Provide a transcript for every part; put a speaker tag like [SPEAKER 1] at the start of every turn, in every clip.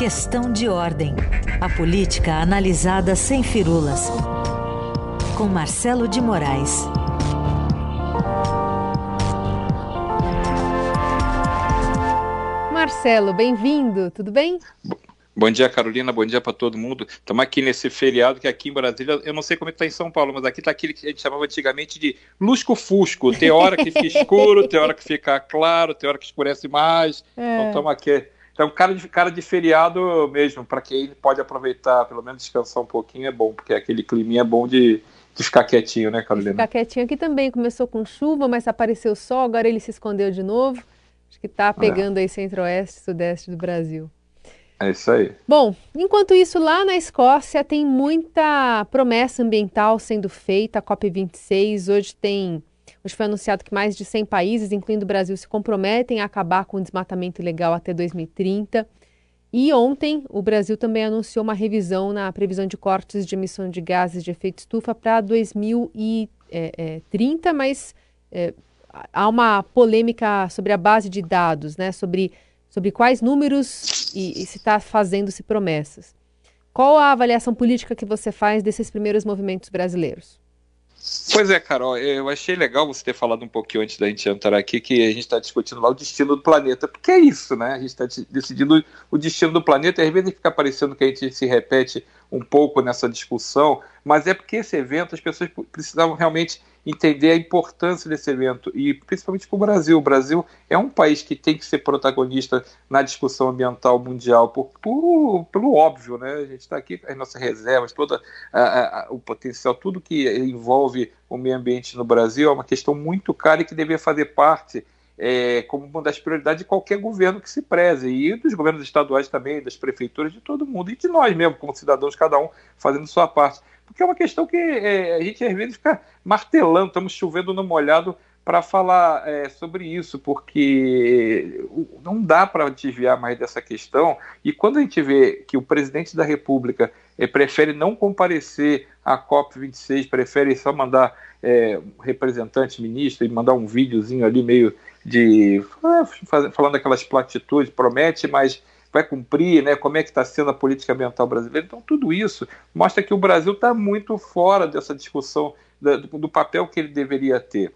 [SPEAKER 1] Questão de ordem. A política analisada sem firulas. Com Marcelo de Moraes.
[SPEAKER 2] Marcelo, bem-vindo, tudo bem?
[SPEAKER 3] Bom dia, Carolina. Bom dia para todo mundo. Estamos aqui nesse feriado que aqui em Brasília, eu não sei como está em São Paulo, mas aqui está aquele que a gente chamava antigamente de lusco-fusco. Tem hora que fica escuro, tem hora que fica claro, tem hora que escurece mais. É. Então estamos aqui. Então, cara de, cara de feriado mesmo, para quem pode aproveitar, pelo menos descansar um pouquinho, é bom, porque aquele climinha é bom de, de ficar quietinho, né, Carolina?
[SPEAKER 2] Ficar quietinho aqui também. Começou com chuva, mas apareceu sol, agora ele se escondeu de novo. Acho que está pegando é. aí centro-oeste, sudeste do Brasil.
[SPEAKER 3] É isso aí.
[SPEAKER 2] Bom, enquanto isso, lá na Escócia tem muita promessa ambiental sendo feita, a COP26. Hoje tem. Hoje foi anunciado que mais de 100 países, incluindo o Brasil, se comprometem a acabar com o desmatamento ilegal até 2030. E ontem o Brasil também anunciou uma revisão na previsão de cortes de emissão de gases de efeito estufa para 2030, mas é, há uma polêmica sobre a base de dados, né? Sobre sobre quais números e, e se está fazendo-se promessas. Qual a avaliação política que você faz desses primeiros movimentos brasileiros?
[SPEAKER 3] Pois é, Carol, eu achei legal você ter falado um pouquinho antes da gente entrar aqui que a gente está discutindo lá o destino do planeta, porque é isso, né? A gente está decidindo o destino do planeta e às vezes fica parecendo que a gente se repete um pouco nessa discussão, mas é porque esse evento as pessoas precisavam realmente entender a importância desse evento e principalmente para o Brasil. O Brasil é um país que tem que ser protagonista na discussão ambiental mundial por, por pelo óbvio, né? A gente está aqui as nossas reservas, todo o potencial, tudo que envolve o meio ambiente no Brasil é uma questão muito cara e que deveria fazer parte é, como uma das prioridades de qualquer governo que se preze, e dos governos estaduais também, das prefeituras, de todo mundo, e de nós mesmo, como cidadãos, cada um fazendo sua parte. Porque é uma questão que é, a gente às vezes fica martelando, estamos chovendo no molhado para falar é, sobre isso, porque não dá para desviar mais dessa questão. E quando a gente vê que o presidente da República é, prefere não comparecer à COP26, prefere só mandar é, representante, ministro, e mandar um videozinho ali meio de é, falando aquelas platitudes, promete, mas vai cumprir, né? Como é que está sendo a política ambiental brasileira? Então tudo isso mostra que o Brasil está muito fora dessa discussão do, papel que ele deveria ter.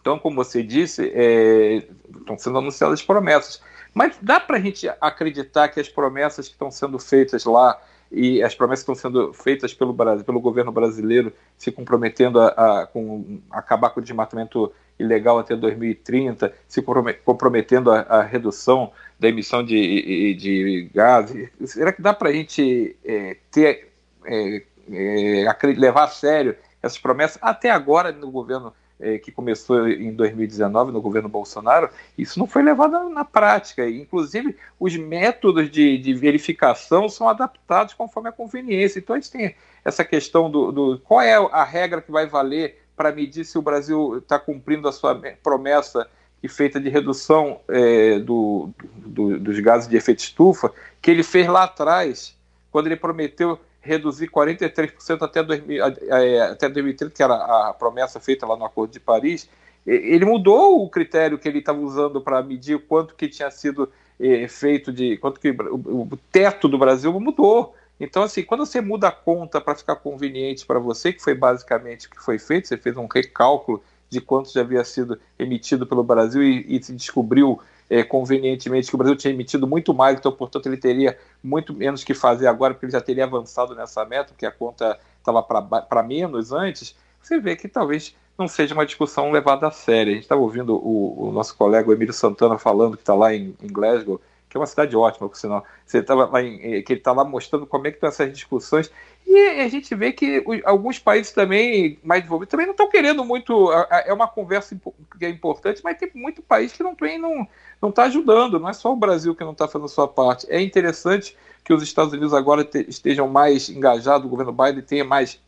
[SPEAKER 3] Então, como você disse, é, estão sendo anunciadas promessas, mas dá para a gente acreditar que as promessas que estão sendo feitas lá e as promessas que estão sendo feitas pelo, Brasil, pelo governo brasileiro se comprometendo a, a, com, acabar com o desmatamento ilegal até 2030, se comprometendo a, a redução da emissão de, de gases. Será que dá para a gente é, ter, é, é, levar a sério essas promessas? Até agora, no governo é, que começou em 2019, no governo Bolsonaro, isso não foi levado na, prática. Inclusive, os métodos de, de, verificação são adaptados conforme a conveniência. Então, a gente tem essa questão do, do qual é a regra que vai valer para medir se o Brasil está cumprindo a sua promessa feita de redução é, do, do, dos gases de efeito estufa, que ele fez lá atrás, quando ele prometeu reduzir 43% até, 2000, é, até 2030, que era a promessa feita lá no Acordo de Paris, ele mudou o critério que ele estava usando para medir quanto que tinha sido é, feito de quanto que o, teto do Brasil mudou. Então, assim, quando você muda a conta para ficar conveniente para você, que foi basicamente o que foi feito, você fez um recálculo de quanto já havia sido emitido pelo Brasil e, e se descobriu é, convenientemente que o Brasil tinha emitido muito mais, então, portanto, ele teria muito menos que fazer agora, porque ele já teria avançado nessa meta, porque a conta estava para menos antes. Você vê que talvez não seja uma discussão levada a sério. A gente estava ouvindo o, o, nosso colega o Emílio Santana falando que está lá em, em Glasgow que é uma cidade ótima, por sinal. Você estava lá em, eh, que ele está lá mostrando como é que estão essas discussões. E a gente vê que alguns países também mais desenvolvidos também não estão querendo muito. É uma conversa que é importante, mas tem muito país que não tem, não está ajudando. Não é só o Brasil que não está fazendo a sua parte. É interessante que os Estados Unidos agora te, estejam mais engajados, o governo Biden tenha mais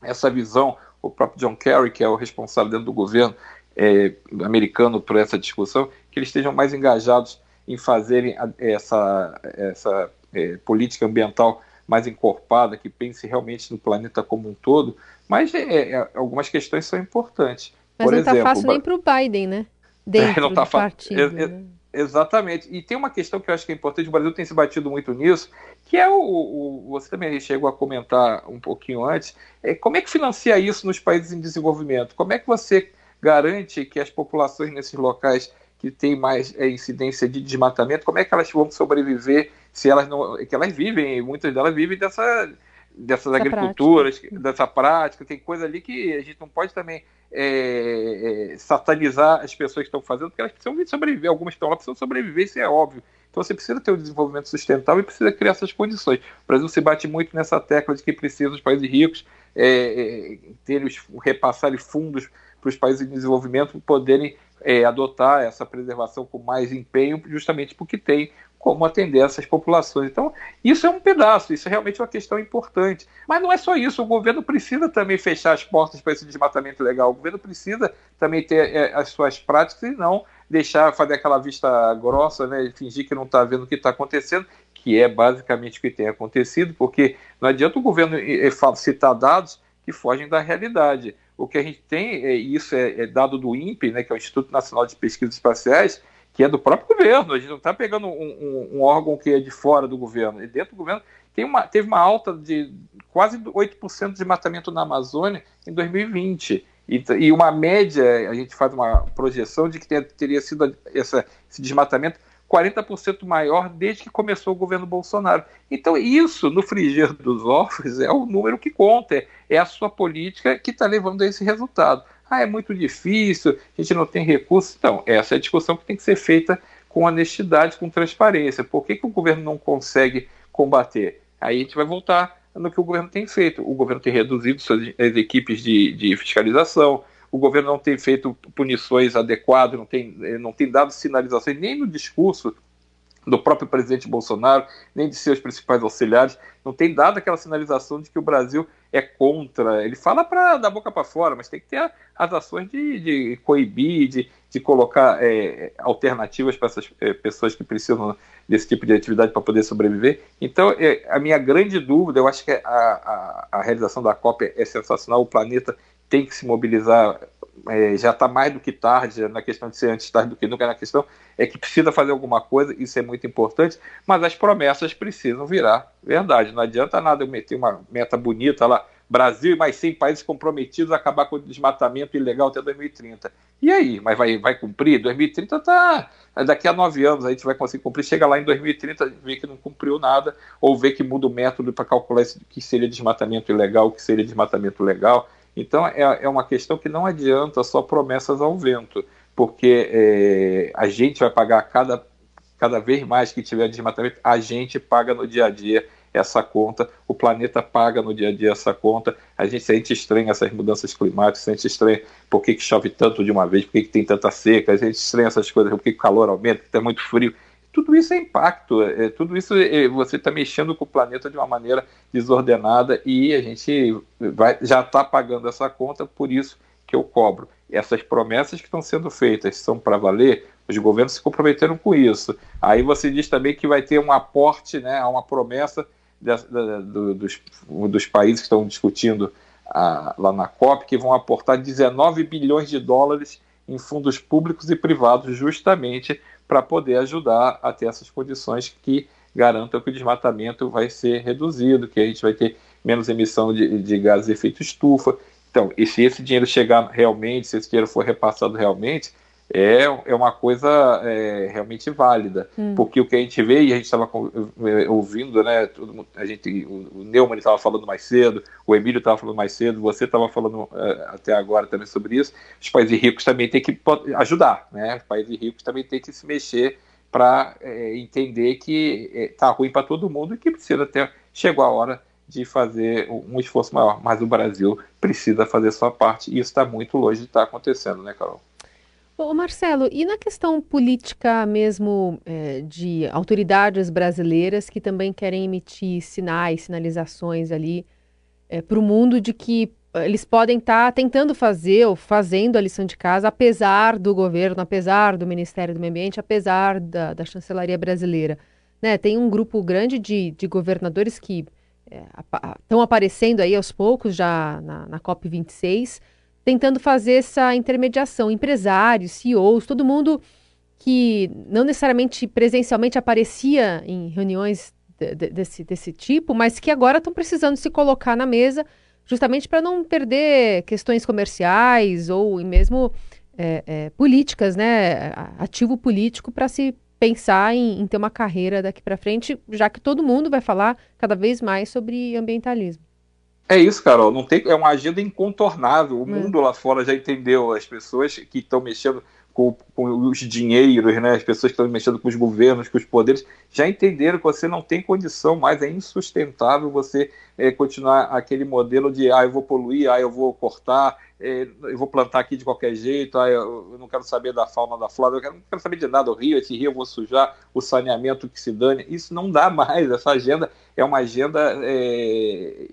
[SPEAKER 3] essa visão. O próprio John Kerry, que é o responsável dentro do governo é, americano por essa discussão, que eles estejam mais engajados em fazerem essa, essa é, política ambiental mais encorpada, que pense realmente no planeta como um todo, mas é, é, algumas questões são importantes.
[SPEAKER 2] Mas Por não está fácil nem para o Biden, né?
[SPEAKER 3] Dentro não tá do partido. Né? Exatamente. E tem uma questão que eu acho que é importante, o Brasil tem se batido muito nisso, que é o, o você também chegou a comentar um pouquinho antes, é como é que financia isso nos países em desenvolvimento? Como é que você garante que as populações nesses locais que têm mais é, incidência de desmatamento, como é que elas vão sobreviver se elas não. que elas vivem, muitas delas vivem dessa dessas Essa agriculturas, prática. dessa prática, tem coisa ali que a gente não pode também é, é, satanizar as pessoas que estão fazendo, porque elas precisam sobreviver, algumas estão lá precisam sobreviver, isso é óbvio. Então você precisa ter um desenvolvimento sustentável e precisa criar essas condições. O Brasil se bate muito nessa tecla de que precisa os países ricos é, é ter os, repassarem fundos para os países em desenvolvimento poderem é, adotar essa preservação com mais empenho, justamente porque tem como atender essas populações. Então, isso é um pedaço, isso é realmente uma questão importante. Mas não é só isso, o governo precisa também fechar as portas para esse desmatamento legal, o governo precisa também ter é, as suas práticas e não deixar fazer aquela vista grossa, né, fingir que não está vendo o que está acontecendo, que é basicamente o que tem acontecido, porque não adianta o governo citar dados que fogem da realidade. O que a gente tem, é, isso é, é dado do INPE, né, que é o Instituto Nacional de Pesquisas Espaciais, que é do próprio governo. A gente não está pegando um, um, um, órgão que é de fora do governo. E dentro do governo tem uma, teve uma alta de quase 8% de desmatamento na Amazônia em 2020. E, e, uma média, a gente faz uma projeção de que ter, teria sido essa, esse desmatamento 40% maior desde que começou o governo Bolsonaro. Então, isso, no frigir dos ovos, é o número que conta, é, a sua política que está levando a esse resultado. Ah, é muito difícil, a gente não tem recursos. Então, essa é a discussão que tem que ser feita com honestidade, com transparência. Por que, que o governo não consegue combater? Aí a gente vai voltar no que o governo tem feito. O governo tem reduzido suas as equipes de, de fiscalização, o governo não tem feito punições adequadas, não tem, não tem dado sinalizações nem no discurso do próprio presidente Bolsonaro, nem de seus principais auxiliares, não tem dado aquela sinalização de que o Brasil é contra. Ele fala para da boca para fora, mas tem que ter as ações de, de coibir, de, de colocar é, alternativas para essas é, pessoas que precisam desse tipo de atividade para poder sobreviver. Então, é, a minha grande dúvida, eu acho que a, a, a realização da COP é sensacional, o planeta tem que se mobilizar é, já está mais do que tarde, na questão de ser antes tarde do que nunca, na questão é que precisa fazer alguma coisa, isso é muito importante, mas as promessas precisam virar verdade. Não adianta nada eu meter uma meta bonita lá, Brasil e mais 100 países comprometidos a acabar com o desmatamento ilegal até 2030. E aí? Mas vai, vai cumprir? 2030 tá. Daqui a nove anos a gente vai conseguir cumprir. Chega lá em 2030, vê que não cumpriu nada, ou vê que muda o método para calcular o que seria desmatamento ilegal, o que seria desmatamento legal. Então é, é uma questão que não adianta só promessas ao vento, porque é, a gente vai pagar cada, cada vez mais que tiver desmatamento, a gente paga no dia a dia essa conta, o planeta paga no dia a dia essa conta, a gente, a gente estranha essas mudanças climáticas, a gente estranha por que, que chove tanto de uma vez, por que, que tem tanta seca, a gente estranha essas coisas, por que, que o calor aumenta, que está muito frio tudo isso é impacto, é, tudo isso é, você está mexendo com o planeta de uma maneira desordenada e a gente vai, já está pagando essa conta, por isso que eu cobro. Essas promessas que estão sendo feitas são para valer, os governos se comprometeram com isso. Aí você diz também que vai ter um aporte, né, uma promessa dos, dos países que estão discutindo a, lá na COP, que vão aportar 19 bilhões de dólares em fundos públicos e privados, justamente para poder ajudar a ter essas condições que garantam que o desmatamento vai ser reduzido, que a gente vai ter menos emissão de, de gases de efeito estufa. Então, e se esse dinheiro chegar realmente, se esse dinheiro for repassado realmente, é, é uma coisa é, realmente válida. Hum. Porque o que a gente vê, e a gente estava é, ouvindo, né, todo, a gente, o, o Neumann estava falando mais cedo, o Emílio estava falando mais cedo, você estava falando é, até agora também sobre isso, os países ricos também têm que ajudar, né? Os países ricos também têm que se mexer para é, entender que está ruim para todo mundo e que precisa ter, chegou a hora de fazer um esforço maior. Mas o Brasil precisa fazer sua parte e isso está muito longe de estar tá acontecendo, né, Carol?
[SPEAKER 2] Marcelo, e na questão política mesmo é, de autoridades brasileiras que também querem emitir sinais, sinalizações ali é, para o mundo de que é, eles podem estar tá tentando fazer ou fazendo a lição de casa, apesar do governo, apesar do Ministério do Meio Ambiente, apesar da, da chancelaria brasileira. Né? Tem um grupo grande de, de governadores que estão é, aparecendo aí aos poucos já na, na COP26 tentando fazer essa intermediação. Empresários, CEOs, todo mundo que não necessariamente presencialmente aparecia em reuniões de, de, desse, desse tipo, mas que agora estão precisando se colocar na mesa justamente para não perder questões comerciais ou mesmo é, é, políticas, né? Ativo político para se pensar em, em ter uma carreira daqui para frente, já que todo mundo vai falar cada vez mais sobre ambientalismo.
[SPEAKER 3] É isso, Carol. Não tem, é uma agenda incontornável. O é. mundo lá fora já entendeu. As pessoas que estão mexendo com, com, os dinheiros, né? as pessoas que estão mexendo com os governos, com os poderes, já entenderam que você não tem condição mais, é insustentável você é, continuar aquele modelo de ah, eu vou poluir, ah, eu vou cortar, é, eu vou plantar aqui de qualquer jeito, ah, eu, eu não quero saber da fauna da flora, eu quero, não quero saber de nada, o rio, esse rio eu vou sujar, o saneamento que se dane, isso não dá mais, essa agenda é uma agenda, é,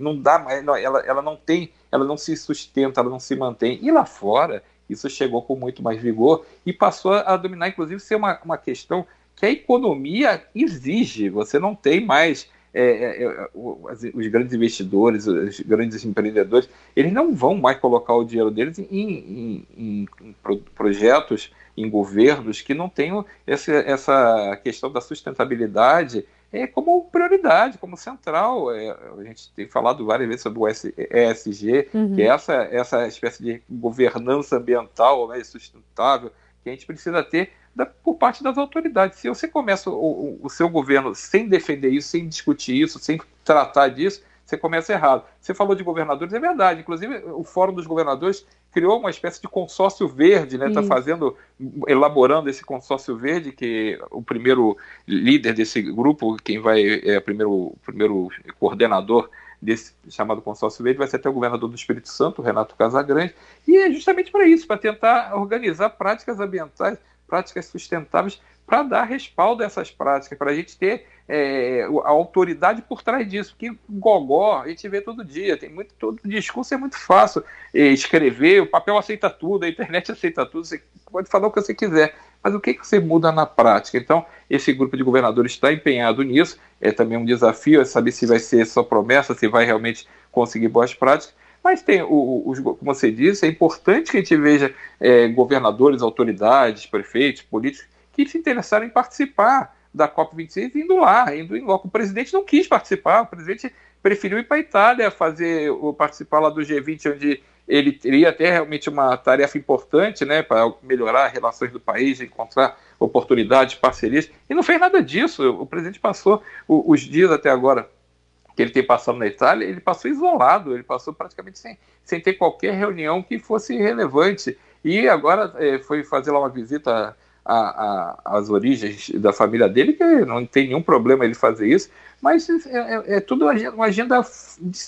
[SPEAKER 3] não dá mais, não, ela, ela não tem, ela não se sustenta, ela não se mantém, e lá fora, isso chegou com muito mais vigor e passou a dominar, inclusive, ser uma, uma questão que a economia exige. Você não tem mais é, é, é os grandes investidores, os grandes empreendedores, eles não vão mais colocar o dinheiro deles em, em, em, em projetos, em governos que não tenham essa, essa questão da sustentabilidade é, como prioridade, como central. É, a gente tem falado várias vezes sobre o ESG, uhum. que é essa, essa espécie de governança ambiental né, sustentável que a gente precisa ter da, por parte das autoridades. Se você começa o, o, o seu governo sem defender isso, sem discutir isso, sem tratar disso, você começa errado. Você falou de governadores, é verdade. Inclusive, o Fórum dos Governadores criou uma espécie de consórcio verde, né? Está fazendo, elaborando esse consórcio verde, que o primeiro líder desse grupo, quem vai, é o primeiro, primeiro coordenador desse chamado consórcio verde, vai ser até o governador do Espírito Santo, Renato Casagrande, e é justamente para isso, para tentar organizar práticas ambientais, práticas sustentáveis para dar respaldo a essas práticas, para a gente ter é, a autoridade por trás disso, porque gogó a gente vê todo dia, tem muito, todo discurso é muito fácil é, escrever, o papel aceita tudo, a internet aceita tudo, você pode falar o que você quiser, mas o que, que você muda na prática? Então, esse grupo de governadores está empenhado nisso, é também um desafio, é saber se vai ser só promessa, se vai realmente conseguir boas práticas, mas tem, o, os, como você disse, é importante que a gente veja é, governadores, autoridades, prefeitos, políticos que se interessaram em participar da COP26 indo lá, indo em loco. O presidente não quis participar, o presidente preferiu ir para a Itália fazer participar lá do G20, onde ele teria até realmente uma tarefa importante, né, para melhorar as relações do país, encontrar oportunidades, parcerias, e não fez nada disso. O presidente passou os dias até agora que ele tem passado na Itália, ele passou isolado, ele passou praticamente sem, sem ter qualquer reunião que fosse relevante. E agora é, foi fazer lá uma visita às origens da família dele, que não tem nenhum problema ele fazer isso, mas é, é, é tudo uma agenda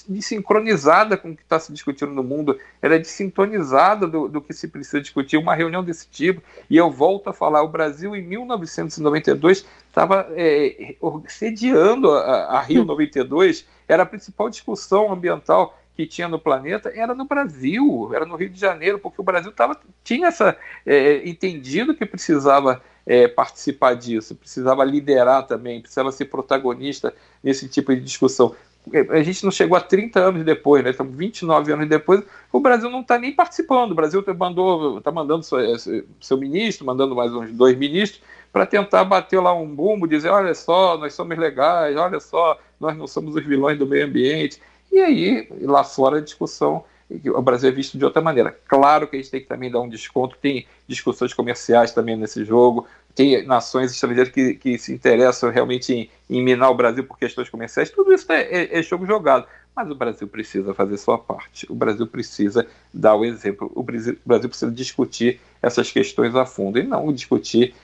[SPEAKER 3] desincronizada com o que está se discutindo no mundo, ela é desintonizada do, do que se precisa discutir, uma reunião desse tipo, e eu volto a falar, o Brasil em 1992 estava é, sediando a, a Rio 92, era a principal discussão ambiental que tinha no planeta era no Brasil, era no Rio de Janeiro, porque o Brasil tava, tinha essa é, entendido que precisava é, participar disso, precisava liderar também, precisava ser protagonista nesse tipo de discussão. A gente não chegou a 30 anos depois, né? Estamos 29 anos depois, o Brasil não está nem participando. O Brasil mandou, está mandando seu, seu ministro, mandando mais uns dois ministros, para tentar bater lá um bumbo, dizer: olha só, nós somos legais, olha só, nós não somos os vilões do meio ambiente. E aí, lá fora, a discussão, o Brasil é visto de outra maneira. Claro que a gente tem que também dar um desconto, tem discussões comerciais também nesse jogo, tem nações estrangeiras que, que se interessam realmente em, em minar o Brasil por questões comerciais, tudo isso é, é, é jogo jogado. Mas o Brasil precisa fazer sua parte. O Brasil precisa dar o exemplo. O Brasil, precisa discutir essas questões a fundo e não discutir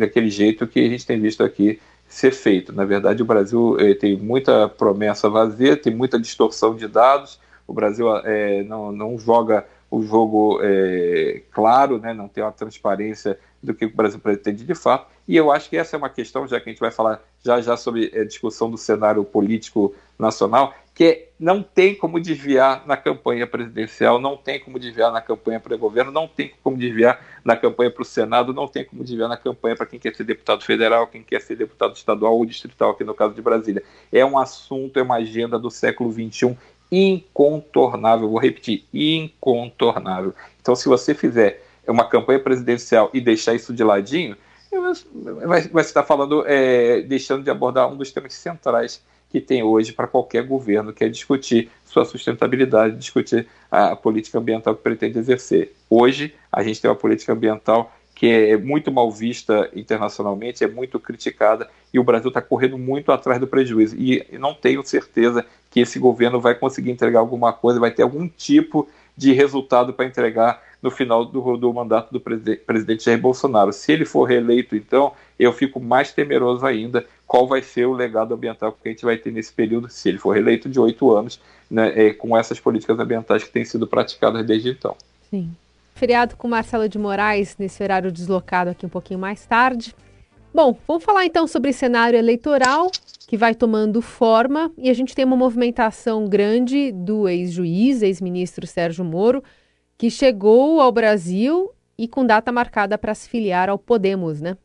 [SPEAKER 3] daquele jeito que a gente tem visto aqui ser feito. Na verdade, o Brasil eh, tem muita promessa vazia, tem muita distorção de dados. O Brasil eh, não, não joga o jogo é, claro, né, não tem uma transparência do que o Brasil pretende de fato. E eu acho que essa é uma questão, já que a gente vai falar já já sobre a discussão do cenário político nacional, que não tem como desviar na campanha presidencial, não tem como desviar na campanha para o governo, não tem como desviar na campanha para o Senado, não tem como desviar na campanha para quem quer ser deputado federal, quem quer ser deputado estadual ou distrital, aqui no caso de Brasília. É um assunto, é uma agenda do século XXI incontornável, vou repetir, incontornável. Então, se você fizer uma campanha presidencial e deixar isso de ladinho, vai, vai estar falando, é, deixando de abordar um dos temas centrais que tem hoje para qualquer governo, que é discutir sua sustentabilidade, discutir a política ambiental que pretende exercer. Hoje, a gente tem uma política ambiental que é muito mal vista internacionalmente, é muito criticada, e o Brasil está correndo muito atrás do prejuízo. E não tenho certeza que esse governo vai conseguir entregar alguma coisa, vai ter algum tipo de resultado para entregar no final do, do mandato do presidente Jair Bolsonaro. Se ele for reeleito, então, eu fico mais temeroso ainda qual vai ser o legado ambiental que a gente vai ter nesse período, se ele for reeleito de oito anos, né, é, com essas políticas ambientais que têm sido praticadas desde então.
[SPEAKER 2] Sim. Feriado com Marcelo de Moraes, nesse horário deslocado aqui um pouquinho mais tarde. Bom, vamos falar então sobre cenário eleitoral que vai tomando forma e a gente tem uma movimentação grande do ex-juiz, ex-ministro Sérgio Moro, que chegou ao Brasil e com data marcada para se filiar ao Podemos, né?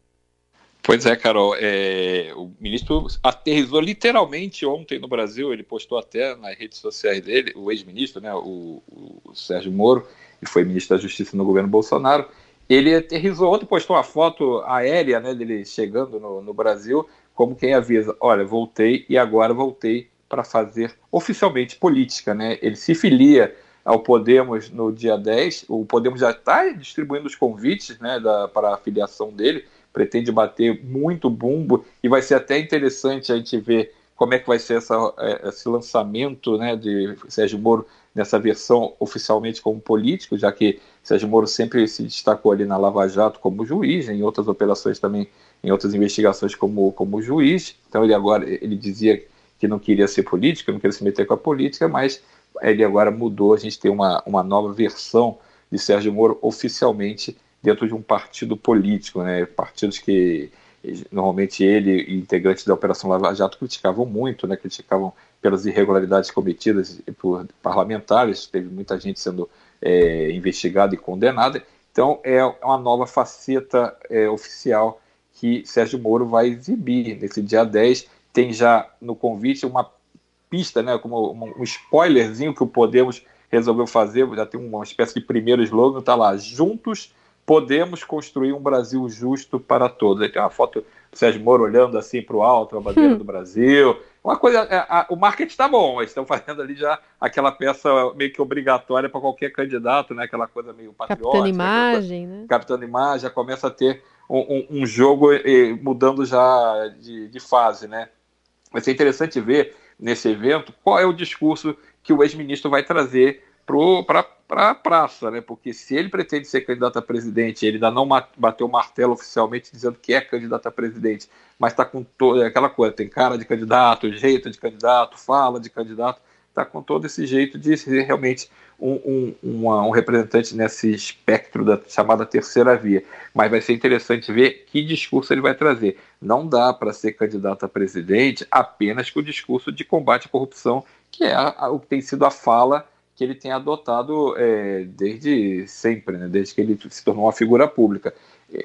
[SPEAKER 3] Pois é, Carol. É, o ministro aterrizou literalmente ontem no Brasil. Ele postou até nas redes sociais dele, o ex-ministro, né, o, o, Sérgio Moro, que foi ministro da Justiça no governo Bolsonaro. Ele aterrizou ontem, postou uma foto aérea né, dele chegando no, no Brasil, como quem avisa: olha, voltei e agora voltei para fazer oficialmente política. Né? Ele se filia ao Podemos no dia 10. O Podemos já está distribuindo os convites né, para a filiação dele, pretende bater muito bumbo e vai ser até interessante a gente ver como é que vai ser essa, é, esse lançamento né, de Sérgio Moro nessa versão oficialmente como político, já que Sérgio Moro sempre se destacou ali na Lava Jato como juiz, em outras operações também, em outras investigações como, como juiz. Então ele agora ele dizia que não queria ser político, não queria se meter com a política, mas ele agora mudou, a gente tem uma, uma nova versão de Sérgio Moro oficialmente dentro de um partido político, né? partidos que normalmente ele e integrantes da Operação Lava Jato criticavam muito, né? criticavam pelas irregularidades cometidas por parlamentares, teve muita gente sendo é, investigada e condenada. Então é uma nova faceta é, oficial que Sérgio Moro vai exibir nesse dia 10. Tem já no convite uma pista, né, como um spoilerzinho que o Podemos resolveu fazer, já tem uma espécie de primeiro slogan, está lá, juntos podemos construir um Brasil justo para todos. Aí tem uma foto do Sérgio Moro olhando assim para o alto, a bandeira hum. do Brasil. Uma coisa, a, é, a, o marketing está bom, eles estão fazendo ali já aquela peça meio que obrigatória para qualquer candidato, né? Aquela coisa meio patriótica.
[SPEAKER 2] Capitando imagem, né?
[SPEAKER 3] Capitando imagem, já começa a ter um, um, um jogo eh, mudando já de, de fase, né? Vai ser interessante ver nesse evento qual é o discurso que o ex-ministro vai trazer para a praça, né? Porque se ele pretende ser candidato a presidente, ele ainda não bateu o martelo oficialmente dizendo que é candidato a presidente, mas está com toda aquela coisa, tem cara de candidato, jeito de candidato, fala de candidato, está com todo esse jeito de ser realmente um, um, uma, um, representante nesse espectro da chamada terceira via. Mas vai ser interessante ver que discurso ele vai trazer. Não dá para ser candidato a presidente apenas com o discurso de combate à corrupção, que é o que tem sido a fala que ele tem adotado é, desde sempre, né? desde que ele se tornou uma figura pública.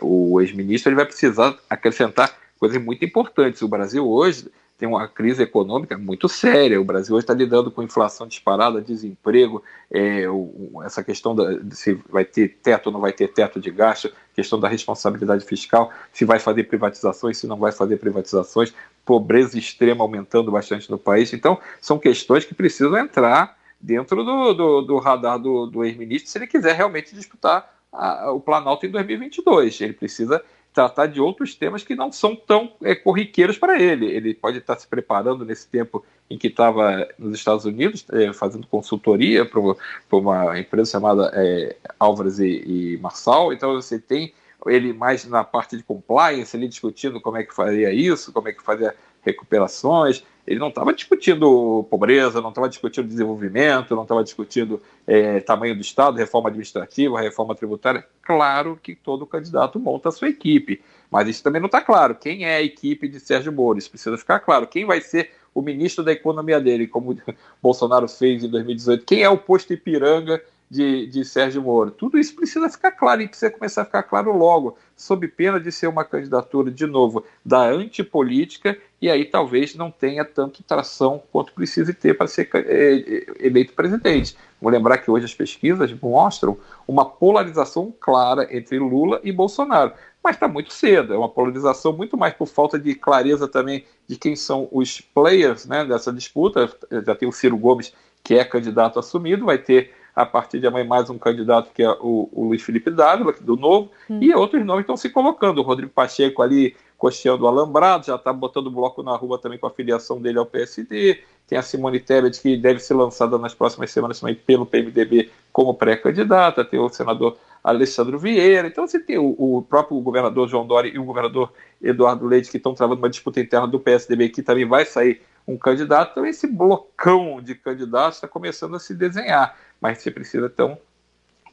[SPEAKER 3] O ex-ministro ele vai precisar acrescentar coisas muito importantes. O Brasil hoje tem uma crise econômica muito séria. O Brasil hoje está lidando com inflação disparada, desemprego, é, o, essa questão da, se vai ter teto ou não vai ter teto de gasto, questão da responsabilidade fiscal, se vai fazer privatizações, se não vai fazer privatizações, pobreza extrema aumentando bastante no país. Então, são questões que precisam entrar dentro do, do, do radar do, do ex-ministro se ele quiser realmente disputar a, o Planalto em 2022. Ele precisa tratar de outros temas que não são tão é, corriqueiros para ele. Ele pode estar se preparando nesse tempo em que estava nos Estados Unidos, é, fazendo consultoria para uma empresa chamada é, Álvares e, e Marçal. Então você tem ele mais na parte de compliance, ele discutindo como é que faria isso, como é que fazia recuperações. Ele não estava discutindo pobreza, não estava discutindo desenvolvimento, não estava discutindo é, tamanho do Estado, reforma administrativa, reforma tributária. Claro que todo candidato monta a sua equipe, mas isso também não está claro. Quem é a equipe de Sérgio Moro? Isso precisa ficar claro. Quem vai ser o ministro da economia dele, como Bolsonaro fez em 2018? Quem é o posto Ipiranga de, de Sérgio Moro. Tudo isso precisa ficar claro e precisa começar a ficar claro logo, sob pena de ser uma candidatura, de novo, da antipolítica e aí talvez não tenha tanto tração quanto precise ter para ser é, eleito presidente. Vou lembrar que hoje as pesquisas mostram uma polarização clara entre Lula e Bolsonaro. Mas está muito cedo, é uma polarização muito mais por falta de clareza também de quem são os players né, dessa disputa. Já tem o Ciro Gomes, que é candidato assumido, vai ter a partir de amanhã mais um candidato que é o, o Luiz Felipe Dávila, do Novo, hum. e outros nomes estão se colocando. O Rodrigo Pacheco ali costeando o alambrado, já está botando bloco na rua também com a filiação dele ao PSD. Tem a Simone Tebet, que deve ser lançada nas próximas semanas também pelo PMDB como pré-candidata. Tem o senador Alessandro Vieira. Então você tem o, o, próprio governador João Dória e o governador Eduardo Leite, que estão travando uma disputa interna do PSDB, que também vai sair um candidato. Então esse blocão de candidatos está começando a se desenhar mas você precisa então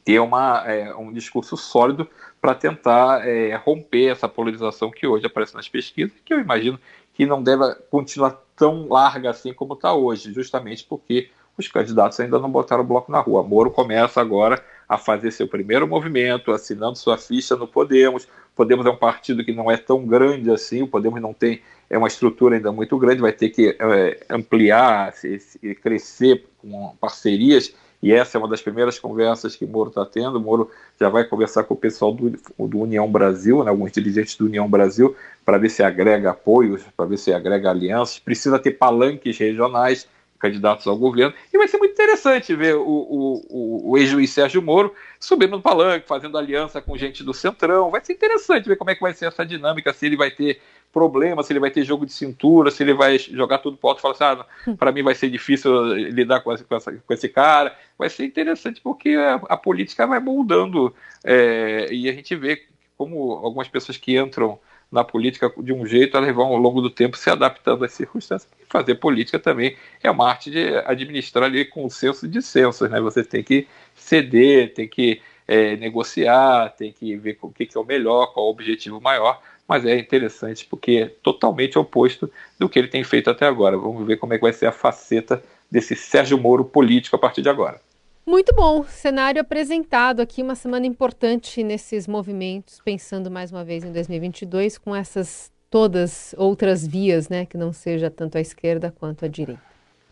[SPEAKER 3] ter uma, é, um discurso sólido para tentar é, romper essa polarização que hoje aparece nas pesquisas, que eu imagino que não deve continuar tão larga assim como está hoje, justamente porque os candidatos ainda não botaram o bloco na rua. Moro começa agora a fazer seu primeiro movimento, assinando sua ficha no Podemos. Podemos é um partido que não é tão grande assim, o Podemos não tem é uma estrutura ainda muito grande, vai ter que é, ampliar, se, crescer com parcerias e essa é uma das primeiras conversas que o Moro está tendo. O Moro já vai conversar com o pessoal do, do União Brasil, né, alguns dirigentes do União Brasil, para ver se agrega apoios, para ver se agrega alianças. Precisa ter palanques regionais, candidatos ao governo. E vai ser muito interessante ver o, o, o, o ex-juiz Sérgio Moro subindo no palanque, fazendo aliança com gente do Centrão. Vai ser interessante ver como é que vai ser essa dinâmica, se ele vai ter problema, se ele vai ter jogo de cintura, se ele vai jogar tudo pro alto e falar assim, ah, para mim vai ser difícil lidar com, essa, com, essa, com, esse cara. Vai ser interessante porque a, a política vai moldando é, e a gente vê como algumas pessoas que entram na política de um jeito, elas vão ao longo do tempo se adaptando às circunstâncias. E fazer política também é uma arte de administrar ali com senso de sensos, né? Você tem que ceder, tem que é, negociar, tem que ver o que, que é o melhor, qual o objetivo maior mas é interessante porque é totalmente oposto do que ele tem feito até agora. Vamos ver como é que vai ser a faceta desse Sérgio Moro político a partir de agora.
[SPEAKER 2] Muito bom, cenário apresentado aqui, uma semana importante nesses movimentos, pensando mais uma vez em 2022 com essas todas outras vias, né, que não seja tanto a esquerda quanto a direita.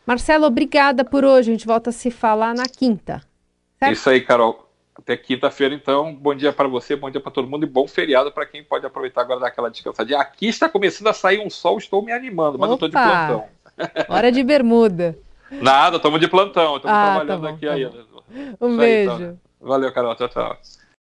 [SPEAKER 2] Marcelo, obrigada por hoje. A gente volta a se falar na quinta.
[SPEAKER 3] Certo? Isso aí, Carol. Até quinta-feira, então. Bom dia para você, bom dia para todo mundo e bom feriado para quem pode aproveitar agora daquela descansadinha. Aqui está começando a sair um sol, estou me animando, mas Opa, eu estou de plantão.
[SPEAKER 2] Hora de bermuda.
[SPEAKER 3] Nada, estamos de plantão, estamos ah, tá trabalhando tá bom, aqui tá ainda.
[SPEAKER 2] Um Isso beijo. Aí, então.
[SPEAKER 3] Valeu, Carol. Tchau, tchau.